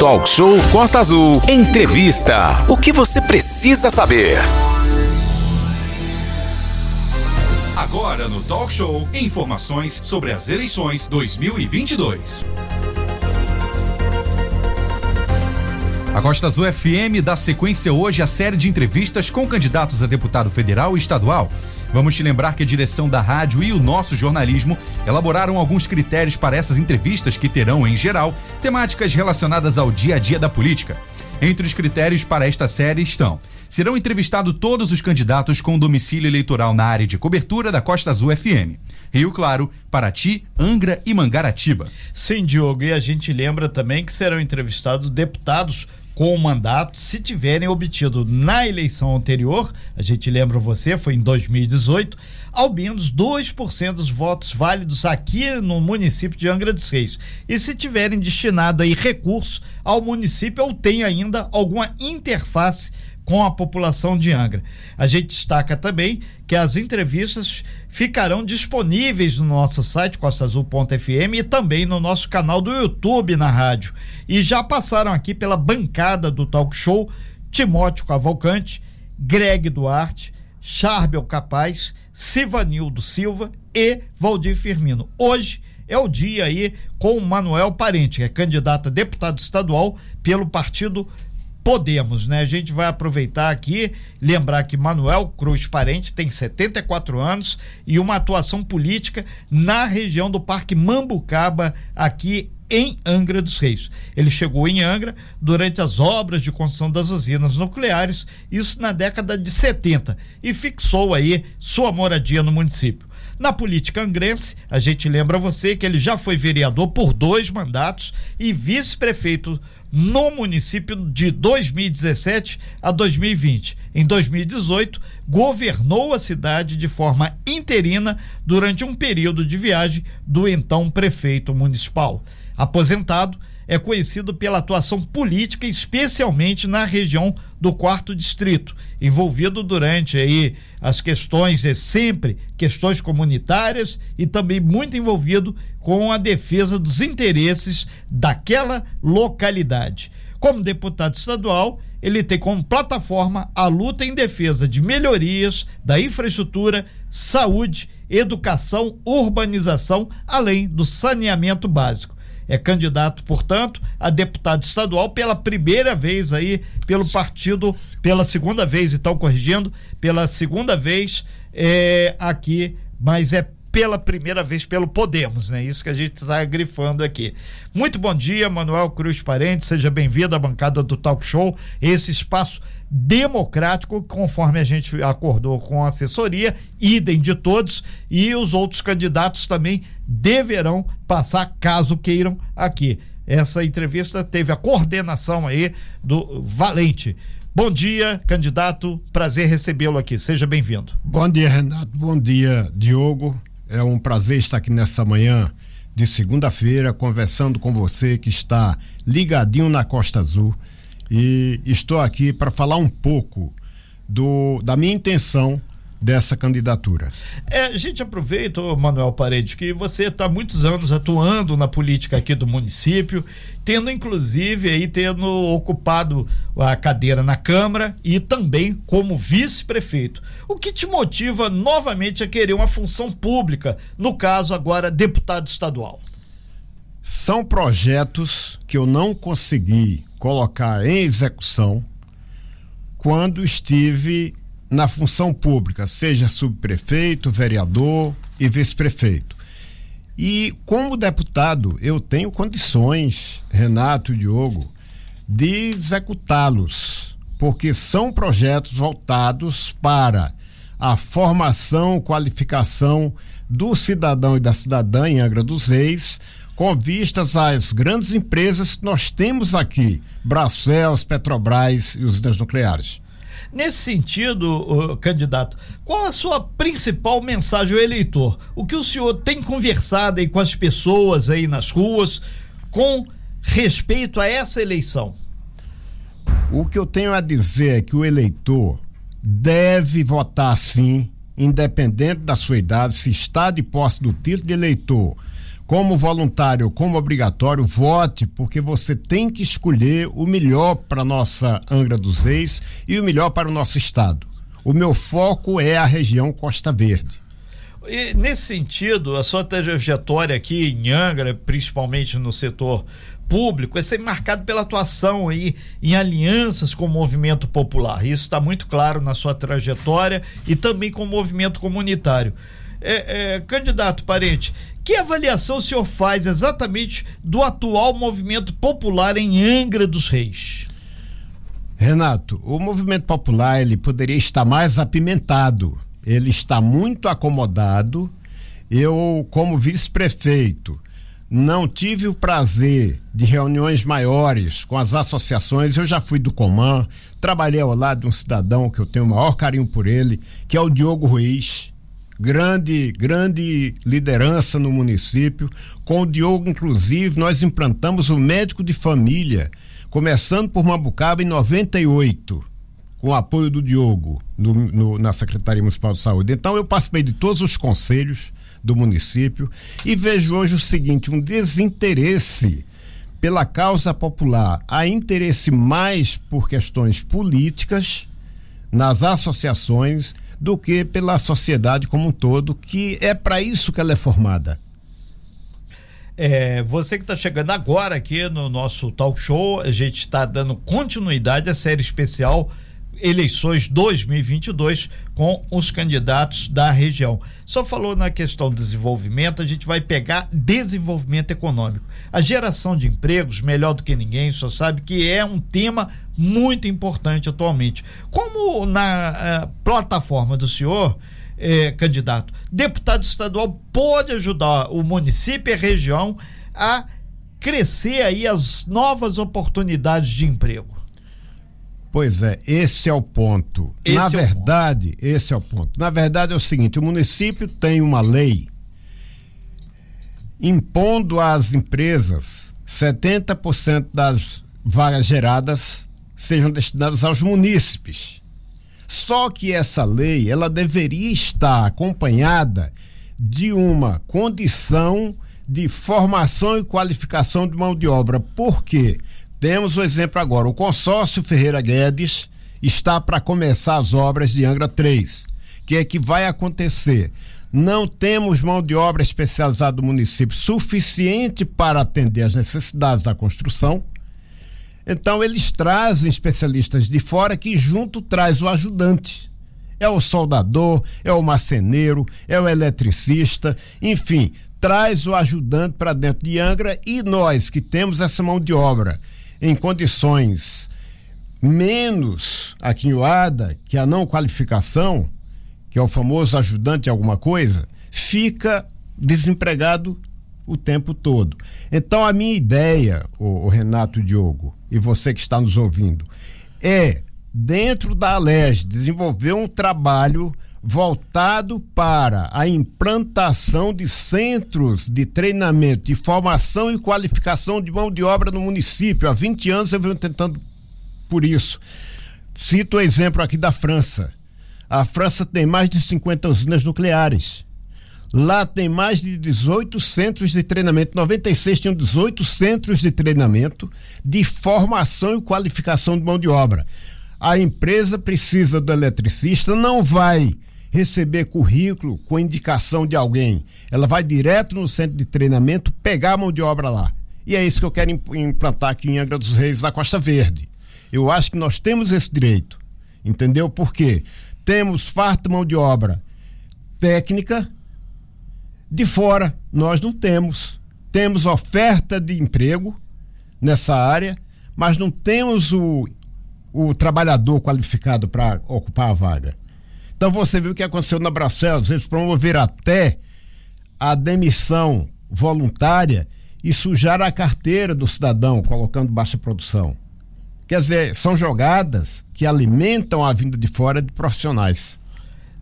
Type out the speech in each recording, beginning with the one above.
Talk Show Costa Azul. Entrevista. O que você precisa saber? Agora no Talk Show, informações sobre as eleições 2022. A Costa Azul FM dá sequência hoje à série de entrevistas com candidatos a deputado federal e estadual. Vamos te lembrar que a direção da rádio e o nosso jornalismo elaboraram alguns critérios para essas entrevistas que terão, em geral, temáticas relacionadas ao dia a dia da política. Entre os critérios para esta série estão: serão entrevistados todos os candidatos com domicílio eleitoral na área de cobertura da Costa Azul FM. Rio Claro, Paraty, Angra e Mangaratiba. Sim, Diogo, e a gente lembra também que serão entrevistados deputados com o mandato, se tiverem obtido na eleição anterior, a gente lembra você, foi em 2018, ao menos 2% dos votos válidos aqui no município de Angra dos Reis. E se tiverem destinado aí recursos ao município ou tem ainda alguma interface com a população de Angra. A gente destaca também que as entrevistas ficarão disponíveis no nosso site costaazul.fm e também no nosso canal do YouTube na rádio. E já passaram aqui pela bancada do talk show Timóteo Cavalcante, Greg Duarte, Charbel Capaz, Sivanildo Silva e Valdir Firmino. Hoje é o dia aí com o Manuel Parente, que é candidato a deputado estadual pelo partido Podemos, né? A gente vai aproveitar aqui, lembrar que Manuel Cruz Parente tem 74 anos e uma atuação política na região do Parque Mambucaba, aqui em Angra dos Reis. Ele chegou em Angra durante as obras de construção das usinas nucleares, isso na década de 70, e fixou aí sua moradia no município. Na política angrense, a gente lembra você que ele já foi vereador por dois mandatos e vice-prefeito no município de 2017 a 2020. Em 2018, governou a cidade de forma interina durante um período de viagem do então prefeito municipal. Aposentado, é conhecido pela atuação política, especialmente na região do quarto distrito, envolvido durante aí as questões, é sempre questões comunitárias e também muito envolvido com a defesa dos interesses daquela localidade. Como deputado estadual, ele tem como plataforma a luta em defesa de melhorias da infraestrutura, saúde, educação, urbanização, além do saneamento básico é candidato, portanto, a deputado estadual pela primeira vez aí pelo partido, pela segunda vez, então corrigindo, pela segunda vez é, aqui, mas é pela primeira vez pelo Podemos, né? Isso que a gente está grifando aqui. Muito bom dia, Manuel Cruz Parente, seja bem-vindo à bancada do Talk Show, esse espaço democrático, conforme a gente acordou com a assessoria, idem de todos, e os outros candidatos também deverão passar, caso queiram, aqui. Essa entrevista teve a coordenação aí do Valente. Bom dia, candidato. Prazer recebê-lo aqui. Seja bem-vindo. Bom dia, Renato. Bom dia, Diogo. É um prazer estar aqui nessa manhã de segunda-feira conversando com você que está ligadinho na Costa Azul. E estou aqui para falar um pouco do, da minha intenção dessa candidatura. É, a gente aproveita, Manuel Parede, que você está muitos anos atuando na política aqui do município, tendo inclusive aí tendo ocupado a cadeira na Câmara e também como vice-prefeito. O que te motiva novamente a querer uma função pública, no caso agora deputado estadual? São projetos que eu não consegui colocar em execução quando estive na função pública, seja subprefeito, vereador e vice-prefeito. E como deputado, eu tenho condições, Renato e Diogo, de executá-los, porque são projetos voltados para a formação, qualificação do cidadão e da cidadã em Angra dos Reis, com vistas às grandes empresas que nós temos aqui, Bracels, Petrobras e usinas nucleares. Nesse sentido, candidato, qual a sua principal mensagem ao eleitor? O que o senhor tem conversado aí com as pessoas aí nas ruas com respeito a essa eleição? O que eu tenho a dizer é que o eleitor deve votar sim, independente da sua idade, se está de posse do título de eleitor como voluntário, como obrigatório, vote, porque você tem que escolher o melhor para nossa Angra dos Reis e o melhor para o nosso estado. O meu foco é a região Costa Verde. E, nesse sentido, a sua trajetória aqui em Angra, principalmente no setor público, é ser marcado pela atuação aí em alianças com o movimento popular. Isso está muito claro na sua trajetória e também com o movimento comunitário. É, é, candidato parente, que avaliação o senhor faz exatamente do atual movimento popular em Angra dos Reis? Renato, o movimento popular ele poderia estar mais apimentado. Ele está muito acomodado. Eu, como vice-prefeito, não tive o prazer de reuniões maiores com as associações. Eu já fui do Comã, trabalhei ao lado de um cidadão que eu tenho o maior carinho por ele, que é o Diogo Ruiz grande, grande liderança no município. Com o Diogo, inclusive, nós implantamos o médico de família, começando por Mambucaba em 98, com o apoio do Diogo no, no, na Secretaria Municipal de Saúde. Então, eu participei de todos os conselhos do município e vejo hoje o seguinte: um desinteresse pela causa popular, há interesse mais por questões políticas nas associações do que pela sociedade como um todo, que é para isso que ela é formada. É, você que está chegando agora aqui no nosso talk show, a gente está dando continuidade à série especial eleições 2022 com os candidatos da região. Só falou na questão do desenvolvimento, a gente vai pegar desenvolvimento econômico. A geração de empregos, melhor do que ninguém, só sabe que é um tema muito importante atualmente. Como na uh, plataforma do senhor, eh, candidato, deputado estadual pode ajudar o município e a região a crescer aí as novas oportunidades de emprego? Pois é, esse é o ponto. Esse Na é verdade, ponto. esse é o ponto. Na verdade é o seguinte, o município tem uma lei impondo às empresas 70% das vagas geradas sejam destinadas aos munícipes. Só que essa lei, ela deveria estar acompanhada de uma condição de formação e qualificação de mão de obra. Por quê? Temos o exemplo agora. O consórcio Ferreira Guedes está para começar as obras de Angra 3. Que é que vai acontecer? Não temos mão de obra especializada do município suficiente para atender as necessidades da construção. Então eles trazem especialistas de fora que junto traz o ajudante. É o soldador, é o marceneiro, é o eletricista, enfim, traz o ajudante para dentro de Angra e nós que temos essa mão de obra em condições menos aquinhoada que a não qualificação, que é o famoso ajudante alguma coisa, fica desempregado o tempo todo. Então a minha ideia, o, o Renato Diogo, e você que está nos ouvindo, é dentro da Alerj desenvolver um trabalho voltado para a implantação de centros de treinamento, de formação e qualificação de mão de obra no município. Há 20 anos eu venho tentando por isso. Cito o exemplo aqui da França. A França tem mais de 50 usinas nucleares. Lá tem mais de 18 centros de treinamento. 96 tinham 18 centros de treinamento de formação e qualificação de mão de obra. A empresa precisa do eletricista, não vai receber currículo com indicação de alguém. Ela vai direto no centro de treinamento pegar a mão de obra lá. E é isso que eu quero implantar aqui em Angra dos Reis, da Costa Verde. Eu acho que nós temos esse direito. Entendeu? Por quê? Temos farta mão de obra técnica, de fora nós não temos. Temos oferta de emprego nessa área, mas não temos o, o trabalhador qualificado para ocupar a vaga. Então você viu o que aconteceu na Bracelos, eles promoveram até a demissão voluntária e sujar a carteira do cidadão, colocando baixa produção. Quer dizer, são jogadas que alimentam a vinda de fora de profissionais.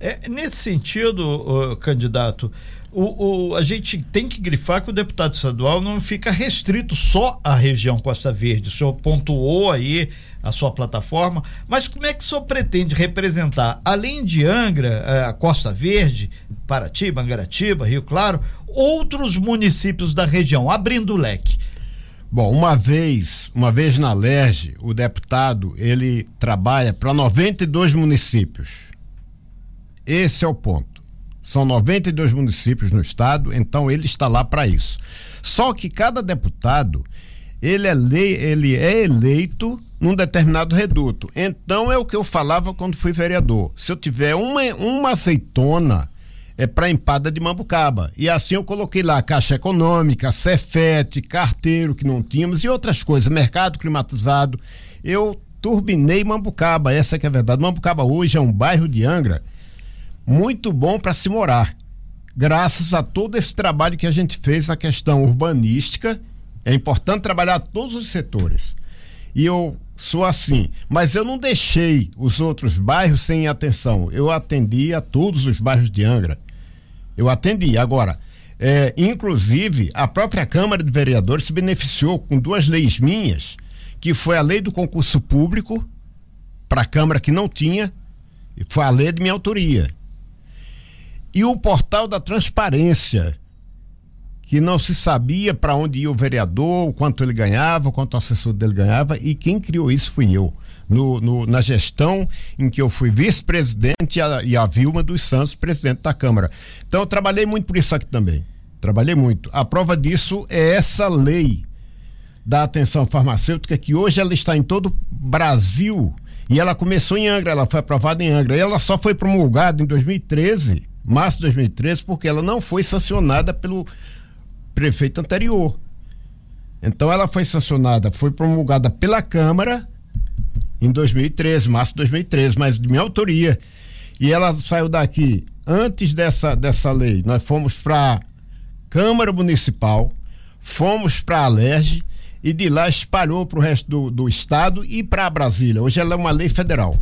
É, nesse sentido, candidato, o, o, a gente tem que grifar que o deputado estadual não fica restrito só à região Costa Verde. O senhor pontuou aí a sua plataforma, mas como é que o senhor pretende representar, além de Angra, eh, a Costa Verde, Paraty, Mangaratiba, Rio Claro, outros municípios da região, abrindo o leque? Bom, uma vez, uma vez na LERJ, o deputado, ele trabalha para 92 municípios. Esse é o ponto. São 92 municípios no estado, então ele está lá para isso. Só que cada deputado, ele é, lei, ele é eleito num determinado reduto. Então é o que eu falava quando fui vereador. Se eu tiver uma, uma azeitona, é para empada de Mambucaba. E assim eu coloquei lá Caixa Econômica, Cefete, carteiro que não tínhamos e outras coisas, mercado climatizado. Eu turbinei Mambucaba, essa que é a verdade. Mambucaba hoje é um bairro de Angra muito bom para se morar. Graças a todo esse trabalho que a gente fez na questão urbanística, é importante trabalhar todos os setores. E eu sou assim, mas eu não deixei os outros bairros sem atenção. Eu atendi a todos os bairros de Angra. Eu atendi. Agora, é, inclusive, a própria Câmara de Vereadores se beneficiou com duas leis minhas, que foi a lei do concurso público para a Câmara que não tinha, e foi a lei de minha autoria e o portal da transparência, que não se sabia para onde ia o vereador, o quanto ele ganhava, o quanto o assessor dele ganhava, e quem criou isso fui eu. No, no, na gestão em que eu fui vice-presidente e, e a Vilma dos Santos, presidente da Câmara. Então eu trabalhei muito por isso aqui também. Trabalhei muito. A prova disso é essa lei da atenção farmacêutica, que hoje ela está em todo o Brasil. E ela começou em Angra, ela foi aprovada em Angra. E ela só foi promulgada em 2013 março de 2013, porque ela não foi sancionada pelo prefeito anterior. Então ela foi sancionada, foi promulgada pela Câmara em 2013, março de 2013, mas de minha autoria. E ela saiu daqui antes dessa, dessa lei. Nós fomos para Câmara Municipal, fomos para a Alerj e de lá espalhou para o resto do, do estado e para Brasília. Hoje ela é uma lei federal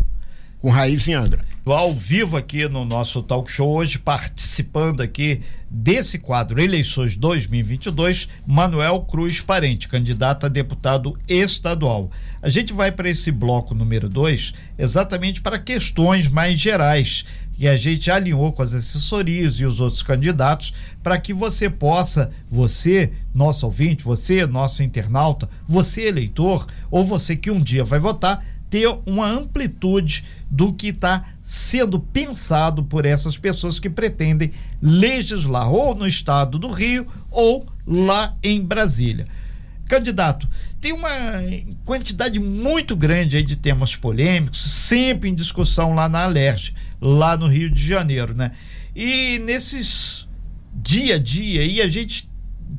com raiz em Angra. Ao vivo aqui no nosso talk show hoje, participando aqui desse quadro Eleições 2022, Manuel Cruz Parente, candidato a deputado estadual. A gente vai para esse bloco número 2 exatamente para questões mais gerais e a gente alinhou com as assessorias e os outros candidatos para que você possa, você, nosso ouvinte, você, nosso internauta, você eleitor, ou você que um dia vai votar, ter uma amplitude do que está sendo pensado por essas pessoas que pretendem legislar ou no estado do Rio ou lá em Brasília. Candidato, tem uma quantidade muito grande de temas polêmicos, sempre em discussão lá na Alerj, lá no Rio de Janeiro, né? E nesses dia a dia aí a gente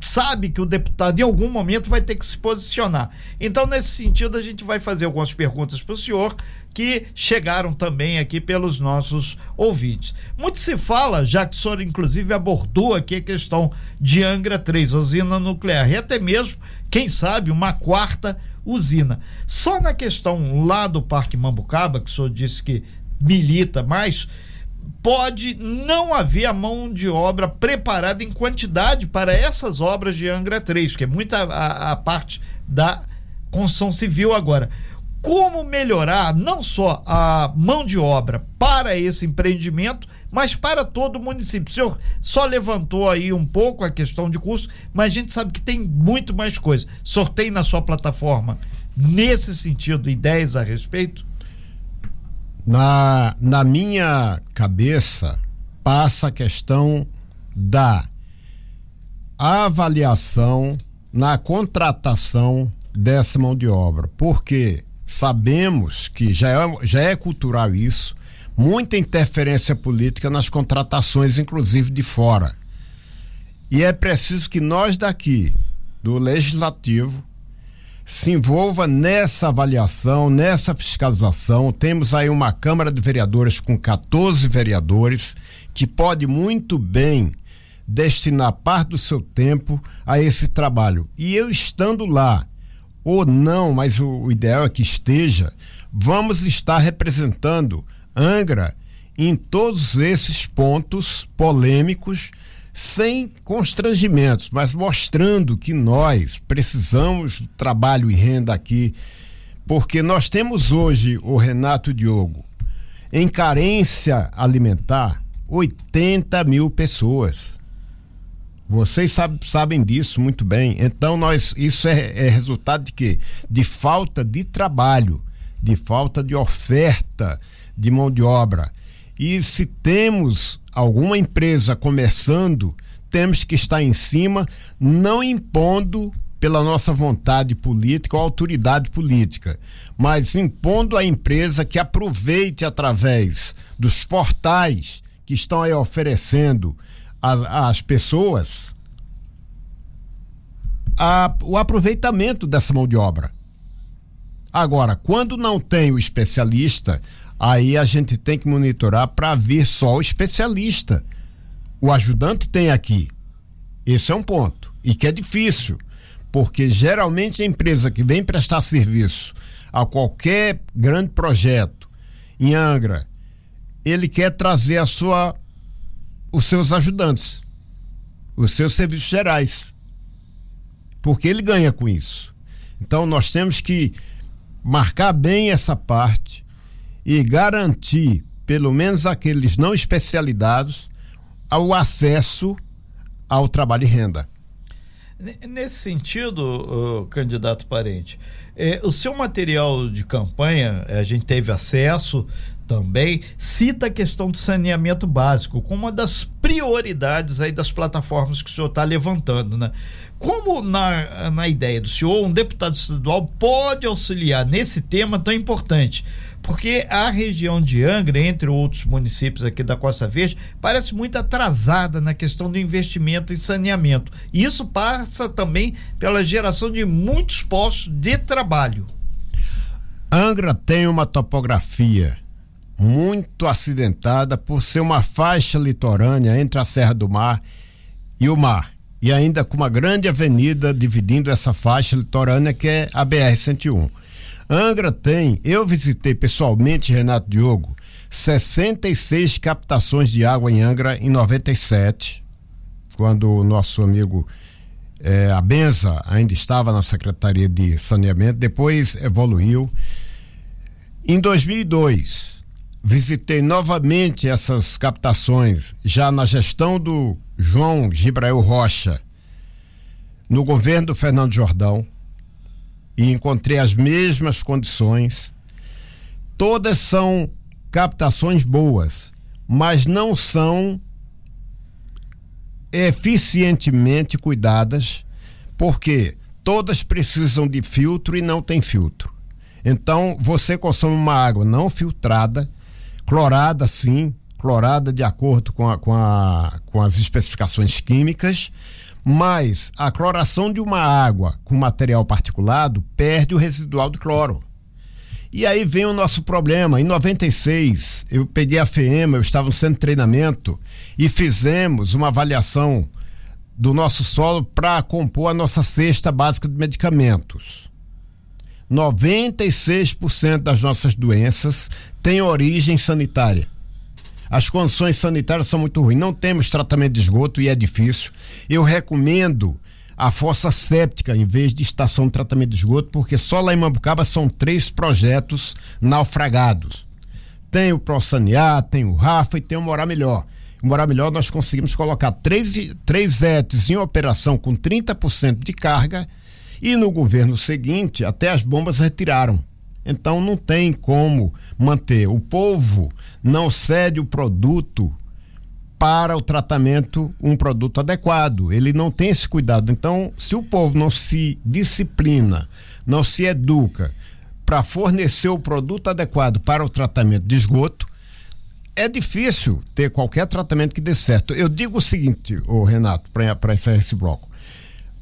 sabe que o deputado em algum momento vai ter que se posicionar. Então, nesse sentido, a gente vai fazer algumas perguntas para o senhor que chegaram também aqui pelos nossos ouvintes. Muito se fala, já que o senhor inclusive abordou aqui a questão de Angra 3, usina nuclear, e até mesmo, quem sabe, uma quarta usina. Só na questão lá do Parque Mambucaba, que o senhor disse que milita mais, pode não haver a mão de obra preparada em quantidade para essas obras de Angra 3, que é muita a, a parte da construção civil agora. Como melhorar não só a mão de obra para esse empreendimento, mas para todo o município? O senhor só levantou aí um pouco a questão de custo, mas a gente sabe que tem muito mais coisa. Sorteio na sua plataforma nesse sentido, ideias a respeito? Na, na minha cabeça, passa a questão da avaliação na contratação dessa mão de obra, porque sabemos que já é, já é cultural isso, muita interferência política nas contratações, inclusive de fora. E é preciso que nós daqui, do Legislativo, se envolva nessa avaliação, nessa fiscalização. Temos aí uma Câmara de Vereadores com 14 vereadores que pode muito bem destinar parte do seu tempo a esse trabalho. E eu estando lá, ou não, mas o, o ideal é que esteja, vamos estar representando Angra em todos esses pontos polêmicos sem constrangimentos, mas mostrando que nós precisamos do trabalho e renda aqui, porque nós temos hoje, o Renato Diogo, em carência alimentar, 80 mil pessoas. Vocês sabe, sabem disso muito bem. Então, nós, isso é, é resultado de quê? De falta de trabalho, de falta de oferta de mão de obra. E se temos alguma empresa começando, temos que estar em cima, não impondo pela nossa vontade política ou autoridade política, mas impondo à empresa que aproveite através dos portais que estão aí oferecendo às, pessoas a, o aproveitamento dessa mão de obra. Agora, quando não tem o especialista, aí a gente tem que monitorar para ver só o especialista. O ajudante tem aqui. Esse é um ponto. E que é difícil, porque geralmente a empresa que vem prestar serviço a qualquer grande projeto em Angra, ele quer trazer a sua os seus ajudantes, os seus serviços gerais. Porque ele ganha com isso. Então nós temos que marcar bem essa parte e garantir, pelo menos aqueles não especializados, ao acesso ao trabalho e renda. Nesse sentido, candidato parente, é, o seu material de campanha, a gente teve acesso também, cita a questão do saneamento básico como uma das prioridades aí das plataformas que o senhor está levantando, né? Como na, na ideia do senhor, um deputado estadual pode auxiliar nesse tema tão importante? Porque a região de Angra, entre outros municípios aqui da Costa Verde, parece muito atrasada na questão do investimento em saneamento. E isso passa também pela geração de muitos postos de trabalho. Angra tem uma topografia muito acidentada por ser uma faixa litorânea entre a Serra do Mar e o mar. E ainda com uma grande avenida dividindo essa faixa litorânea que é a BR-101. Angra tem, eu visitei pessoalmente, Renato Diogo, 66 captações de água em Angra em 97, quando o nosso amigo é, a Benza ainda estava na Secretaria de Saneamento, depois evoluiu. Em 2002, visitei novamente essas captações, já na gestão do João Gibrael Rocha, no governo do Fernando Jordão e encontrei as mesmas condições. Todas são captações boas, mas não são eficientemente cuidadas, porque todas precisam de filtro e não tem filtro. Então, você consome uma água não filtrada, clorada sim, clorada de acordo com, a, com, a, com as especificações químicas, mas a cloração de uma água com material particulado perde o residual de cloro. E aí vem o nosso problema. Em 96, eu peguei a FEMA, eu estava no centro de treinamento e fizemos uma avaliação do nosso solo para compor a nossa cesta básica de medicamentos. 96% das nossas doenças têm origem sanitária. As condições sanitárias são muito ruins. Não temos tratamento de esgoto e é difícil. Eu recomendo a fossa séptica em vez de estação de tratamento de esgoto, porque só lá em Mambucaba são três projetos naufragados. Tem o ProSanear, tem o Rafa e tem o Morar Melhor. O Morar Melhor nós conseguimos colocar três, três ETs em operação com 30% de carga e no governo seguinte até as bombas retiraram. Então não tem como manter. O povo não cede o produto para o tratamento um produto adequado. Ele não tem esse cuidado. Então, se o povo não se disciplina, não se educa para fornecer o produto adequado para o tratamento de esgoto, é difícil ter qualquer tratamento que dê certo. Eu digo o seguinte, ô Renato, para encerrar esse bloco.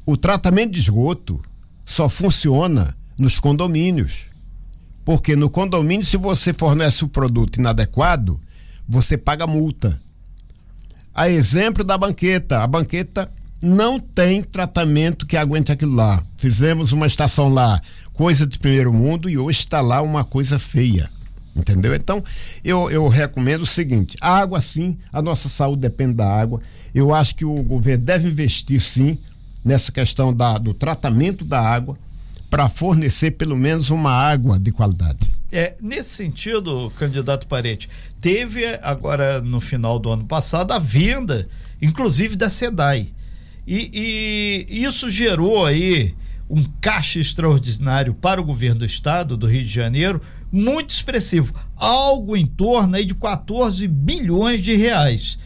O tratamento de esgoto só funciona nos condomínios. Porque no condomínio, se você fornece o produto inadequado, você paga multa. A exemplo da banqueta, a banqueta não tem tratamento que aguente aquilo lá. Fizemos uma estação lá, coisa de primeiro mundo, e hoje está lá uma coisa feia. Entendeu? Então, eu, eu recomendo o seguinte: a água, sim, a nossa saúde depende da água. Eu acho que o governo deve investir, sim, nessa questão da, do tratamento da água para fornecer pelo menos uma água de qualidade. É, nesse sentido, candidato Parente, teve agora no final do ano passado a venda, inclusive da SEDAI. E, e isso gerou aí um caixa extraordinário para o governo do estado do Rio de Janeiro, muito expressivo, algo em torno aí de 14 bilhões de reais.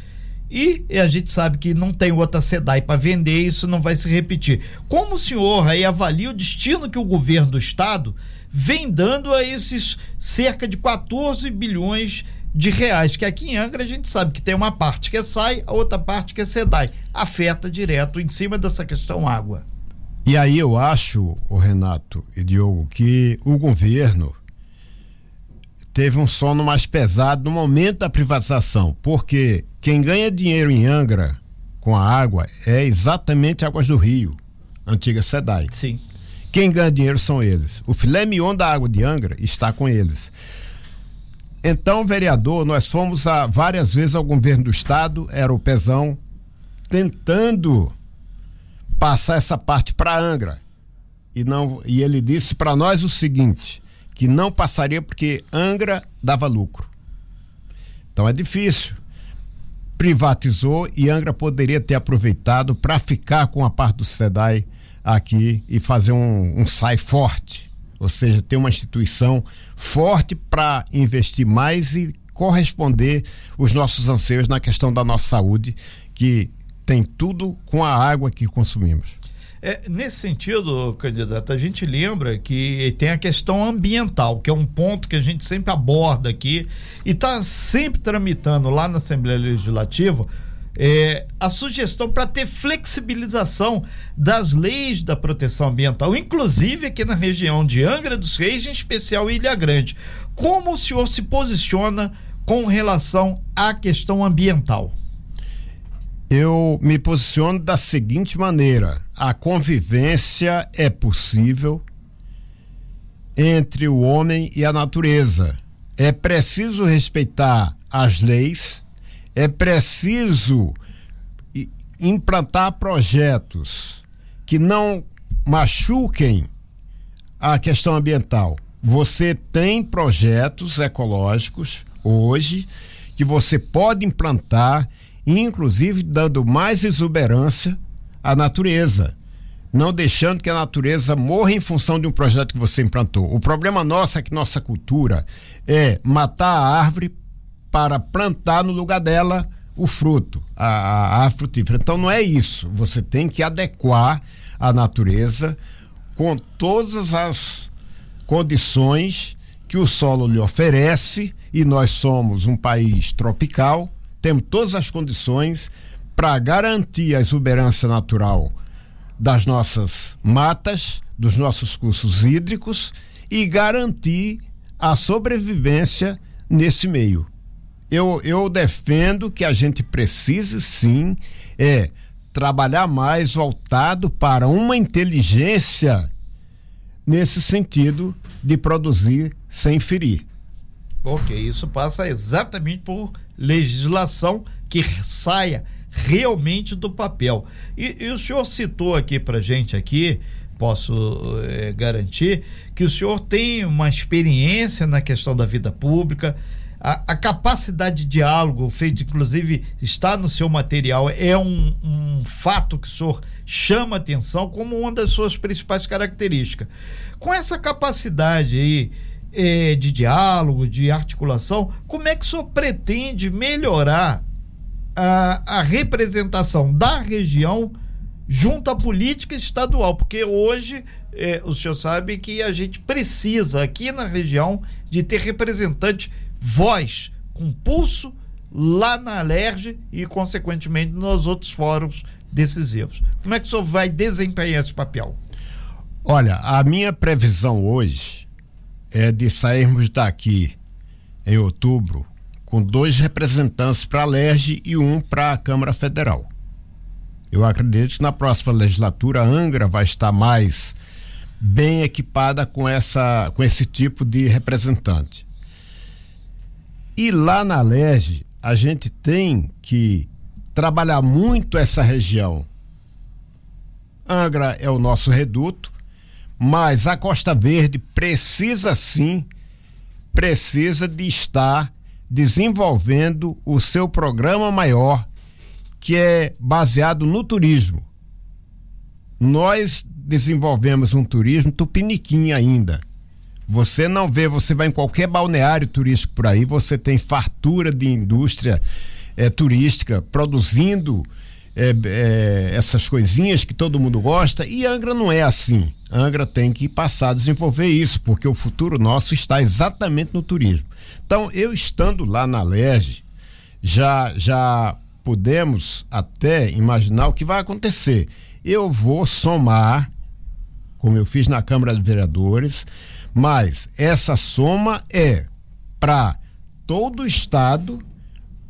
E a gente sabe que não tem outra SEDAI para vender, isso não vai se repetir. Como o senhor aí avalia o destino que o governo do estado vem dando a esses cerca de 14 bilhões de reais, que aqui em Angra a gente sabe que tem uma parte que é SAI, a outra parte que é SEDAI. Afeta direto em cima dessa questão água. E aí eu acho, o Renato e Diogo, que o governo teve um sono mais pesado no momento da privatização, porque quem ganha dinheiro em Angra com a água é exatamente Águas do Rio, antiga SEDAI. Sim. Quem ganha dinheiro são eles. O filé mignon da água de Angra está com eles. Então, vereador, nós fomos a, várias vezes ao governo do estado, era o Pezão, tentando passar essa parte para Angra. E, não, e ele disse para nós o seguinte: que não passaria porque Angra dava lucro. Então é difícil. Privatizou e Angra poderia ter aproveitado para ficar com a parte do SEDAI aqui e fazer um, um SAI forte. Ou seja, ter uma instituição forte para investir mais e corresponder os nossos anseios na questão da nossa saúde, que tem tudo com a água que consumimos. É, nesse sentido, candidato, a gente lembra que tem a questão ambiental, que é um ponto que a gente sempre aborda aqui e está sempre tramitando lá na Assembleia Legislativa é, a sugestão para ter flexibilização das leis da proteção ambiental, inclusive aqui na região de Angra dos Reis, em especial Ilha Grande. Como o senhor se posiciona com relação à questão ambiental? Eu me posiciono da seguinte maneira: a convivência é possível entre o homem e a natureza. É preciso respeitar as leis, é preciso implantar projetos que não machuquem a questão ambiental. Você tem projetos ecológicos hoje que você pode implantar inclusive dando mais exuberância à natureza, não deixando que a natureza morra em função de um projeto que você implantou. O problema nosso é que nossa cultura é matar a árvore para plantar no lugar dela o fruto, a, a frutífera. Então não é isso. Você tem que adequar a natureza com todas as condições que o solo lhe oferece e nós somos um país tropical temos todas as condições para garantir a exuberância natural das nossas matas, dos nossos cursos hídricos e garantir a sobrevivência nesse meio. Eu, eu defendo que a gente precise sim é trabalhar mais voltado para uma inteligência nesse sentido de produzir sem ferir. Ok, isso passa exatamente por legislação que saia realmente do papel. E, e o senhor citou aqui para gente aqui, posso é, garantir que o senhor tem uma experiência na questão da vida pública. A, a, capacidade de diálogo, feito inclusive está no seu material, é um, um fato que o senhor chama atenção como uma das suas principais características. Com essa capacidade aí é, de diálogo, de articulação, como é que o senhor pretende melhorar a, a representação da região junto à política estadual? Porque hoje é, o senhor sabe que a gente precisa aqui na região de ter representante voz com pulso lá na Alerj e, consequentemente, nos outros fóruns decisivos. Como é que o senhor vai desempenhar esse papel? Olha, a minha previsão hoje é de sairmos daqui em outubro com dois representantes para a LERJ e um para a Câmara Federal. Eu acredito que na próxima legislatura a Angra vai estar mais bem equipada com essa com esse tipo de representante. E lá na Lege, a gente tem que trabalhar muito essa região. Angra é o nosso reduto, mas a Costa Verde precisa sim, precisa de estar desenvolvendo o seu programa maior, que é baseado no turismo. Nós desenvolvemos um turismo tupiniquim ainda. Você não vê, você vai em qualquer balneário turístico por aí, você tem fartura de indústria é, turística produzindo é, é, essas coisinhas que todo mundo gosta e Angra não é assim. Angra tem que passar a desenvolver isso, porque o futuro nosso está exatamente no turismo. Então, eu estando lá na LERJ, já, já podemos até imaginar o que vai acontecer. Eu vou somar, como eu fiz na Câmara de Vereadores, mas essa soma é para todo o estado,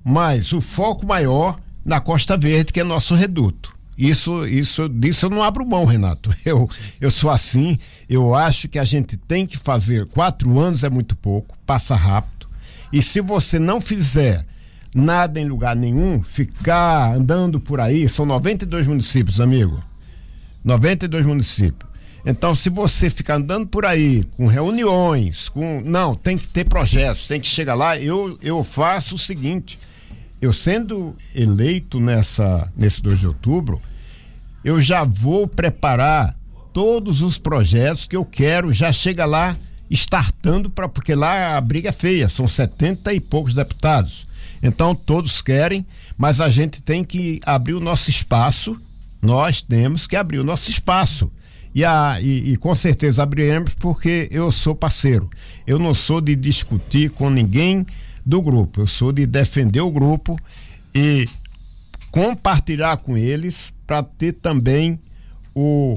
mas o foco maior na Costa Verde, que é nosso reduto. Isso, isso, disso eu não abro mão, Renato. Eu, eu sou assim. Eu acho que a gente tem que fazer. Quatro anos é muito pouco, passa rápido. E se você não fizer nada em lugar nenhum, ficar andando por aí, são 92 municípios, amigo. 92 municípios. Então, se você ficar andando por aí, com reuniões, com. Não, tem que ter projetos, tem que chegar lá. Eu, eu faço o seguinte: eu sendo eleito nessa, nesse 2 de outubro, eu já vou preparar todos os projetos que eu quero, já chega lá startando para porque lá a briga é feia, são 70 e poucos deputados. Então todos querem, mas a gente tem que abrir o nosso espaço. Nós temos que abrir o nosso espaço. E, a, e, e, com certeza abriremos porque eu sou parceiro. Eu não sou de discutir com ninguém do grupo, eu sou de defender o grupo e compartilhar com eles para ter também o,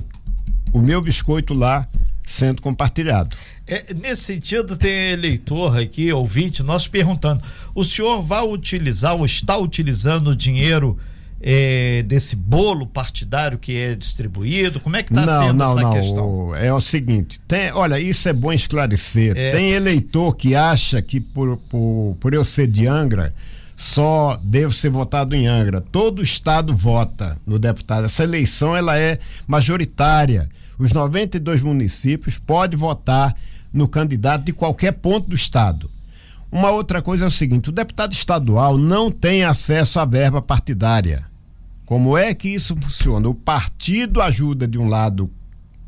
o meu biscoito lá sendo compartilhado. É, nesse sentido, tem eleitor aqui, ouvinte, nós perguntando: o senhor vai utilizar ou está utilizando o dinheiro é, desse bolo partidário que é distribuído? Como é que está sendo não, essa não. questão? É o seguinte: tem, olha, isso é bom esclarecer. É. Tem eleitor que acha que por, por, por eu ser de Angra só devo ser votado em Angra. Todo estado vota no deputado. Essa eleição ela é majoritária os 92 municípios podem votar no candidato de qualquer ponto do estado. Uma outra coisa é o seguinte: o deputado estadual não tem acesso à verba partidária. Como é que isso funciona? O partido ajuda de um lado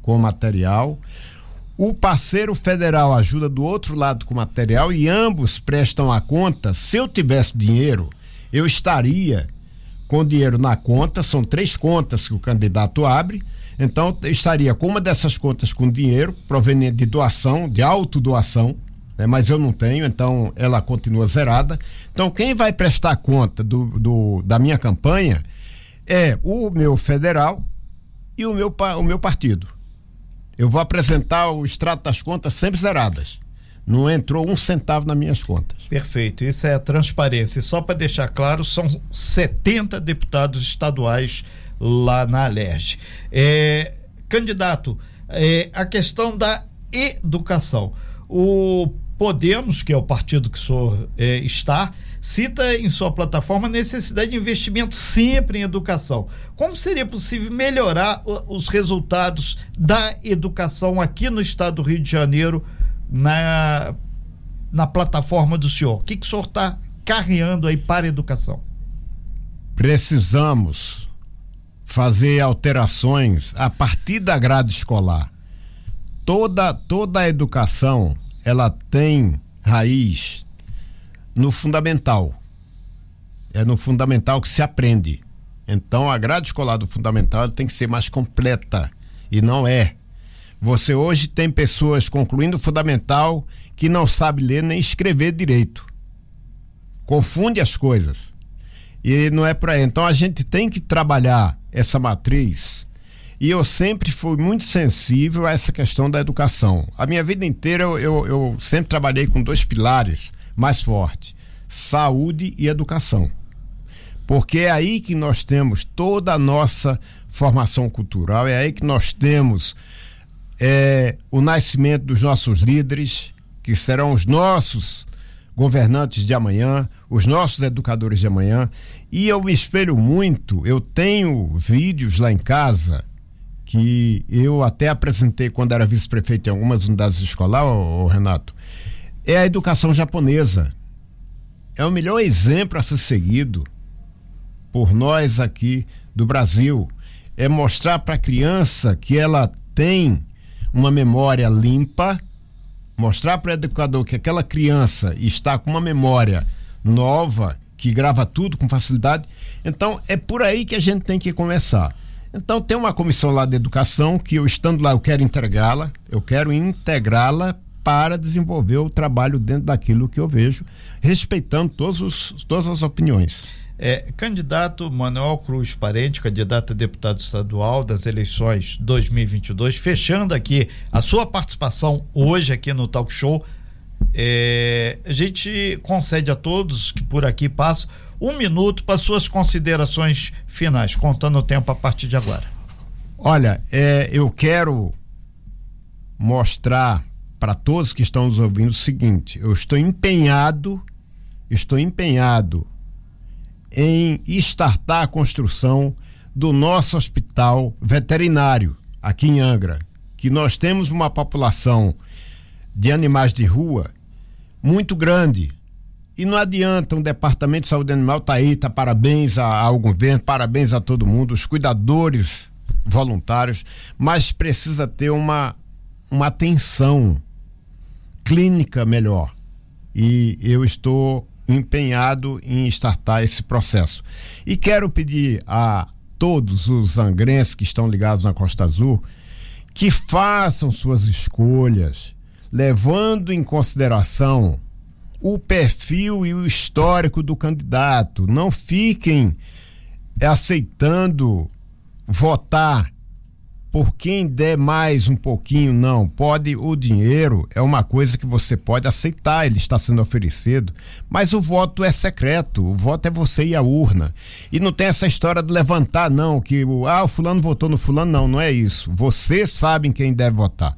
com material, o parceiro federal ajuda do outro lado com material e ambos prestam a conta. Se eu tivesse dinheiro, eu estaria com dinheiro na conta, são três contas que o candidato abre então, estaria com uma dessas contas com dinheiro proveniente de doação, de autodoação, né? mas eu não tenho, então ela continua zerada. Então, quem vai prestar conta do, do, da minha campanha é o meu federal e o meu, o meu partido. Eu vou apresentar o extrato das contas sempre zeradas. Não entrou um centavo nas minhas contas. Perfeito, isso é a transparência. E só para deixar claro, são 70 deputados estaduais lá na Alerj. É, candidato, é, a questão da educação. O Podemos, que é o partido que o senhor é, está, cita em sua plataforma a necessidade de investimento sempre em educação. Como seria possível melhorar os resultados da educação aqui no estado do Rio de Janeiro na, na plataforma do senhor? O que, que o senhor está carreando aí para a educação? Precisamos fazer alterações a partir da grade escolar. Toda toda a educação, ela tem raiz no fundamental. É no fundamental que se aprende. Então a grade escolar do fundamental tem que ser mais completa e não é. Você hoje tem pessoas concluindo o fundamental que não sabe ler nem escrever direito. Confunde as coisas. E não é para. Então a gente tem que trabalhar essa matriz. E eu sempre fui muito sensível a essa questão da educação. A minha vida inteira eu, eu, eu sempre trabalhei com dois pilares mais fortes: saúde e educação. Porque é aí que nós temos toda a nossa formação cultural, é aí que nós temos é, o nascimento dos nossos líderes, que serão os nossos governantes de amanhã, os nossos educadores de amanhã. E eu me espelho muito, eu tenho vídeos lá em casa que eu até apresentei quando era vice-prefeito em algumas unidades escolares, Renato. É a educação japonesa. É o melhor exemplo a ser seguido por nós aqui do Brasil. É mostrar para a criança que ela tem uma memória limpa, mostrar para o educador que aquela criança está com uma memória nova, que grava tudo com facilidade. Então, é por aí que a gente tem que começar. Então, tem uma comissão lá de educação que eu estando lá, eu quero integrá-la, eu quero integrá-la para desenvolver o trabalho dentro daquilo que eu vejo, respeitando todos os, todas as opiniões. É, candidato Manuel Cruz Parente, candidato a deputado estadual das eleições 2022, fechando aqui a sua participação hoje aqui no Talk Show. É, a gente concede a todos que por aqui passam um minuto para suas considerações finais, contando o tempo a partir de agora. Olha, é, eu quero mostrar para todos que estão nos ouvindo o seguinte: eu estou empenhado, estou empenhado em estartar a construção do nosso hospital veterinário aqui em Angra, que nós temos uma população de animais de rua muito grande. E não adianta um departamento de saúde animal tá aí, tá parabéns ao governo, parabéns a todo mundo, os cuidadores voluntários, mas precisa ter uma, uma atenção clínica melhor. E eu estou empenhado em startar esse processo. E quero pedir a todos os angrenses que estão ligados na Costa Azul que façam suas escolhas, levando em consideração o perfil e o histórico do candidato. Não fiquem aceitando votar por quem der mais um pouquinho, não. Pode, o dinheiro é uma coisa que você pode aceitar, ele está sendo oferecido, mas o voto é secreto, o voto é você e a urna. E não tem essa história de levantar, não, que ah, o fulano votou no fulano, não, não é isso. Você sabe em quem deve votar.